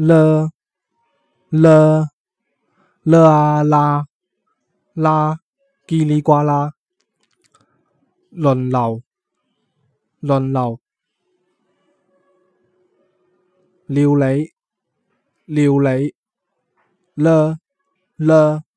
了了了啊啦啦叽里呱啦轮流轮流料理料理了了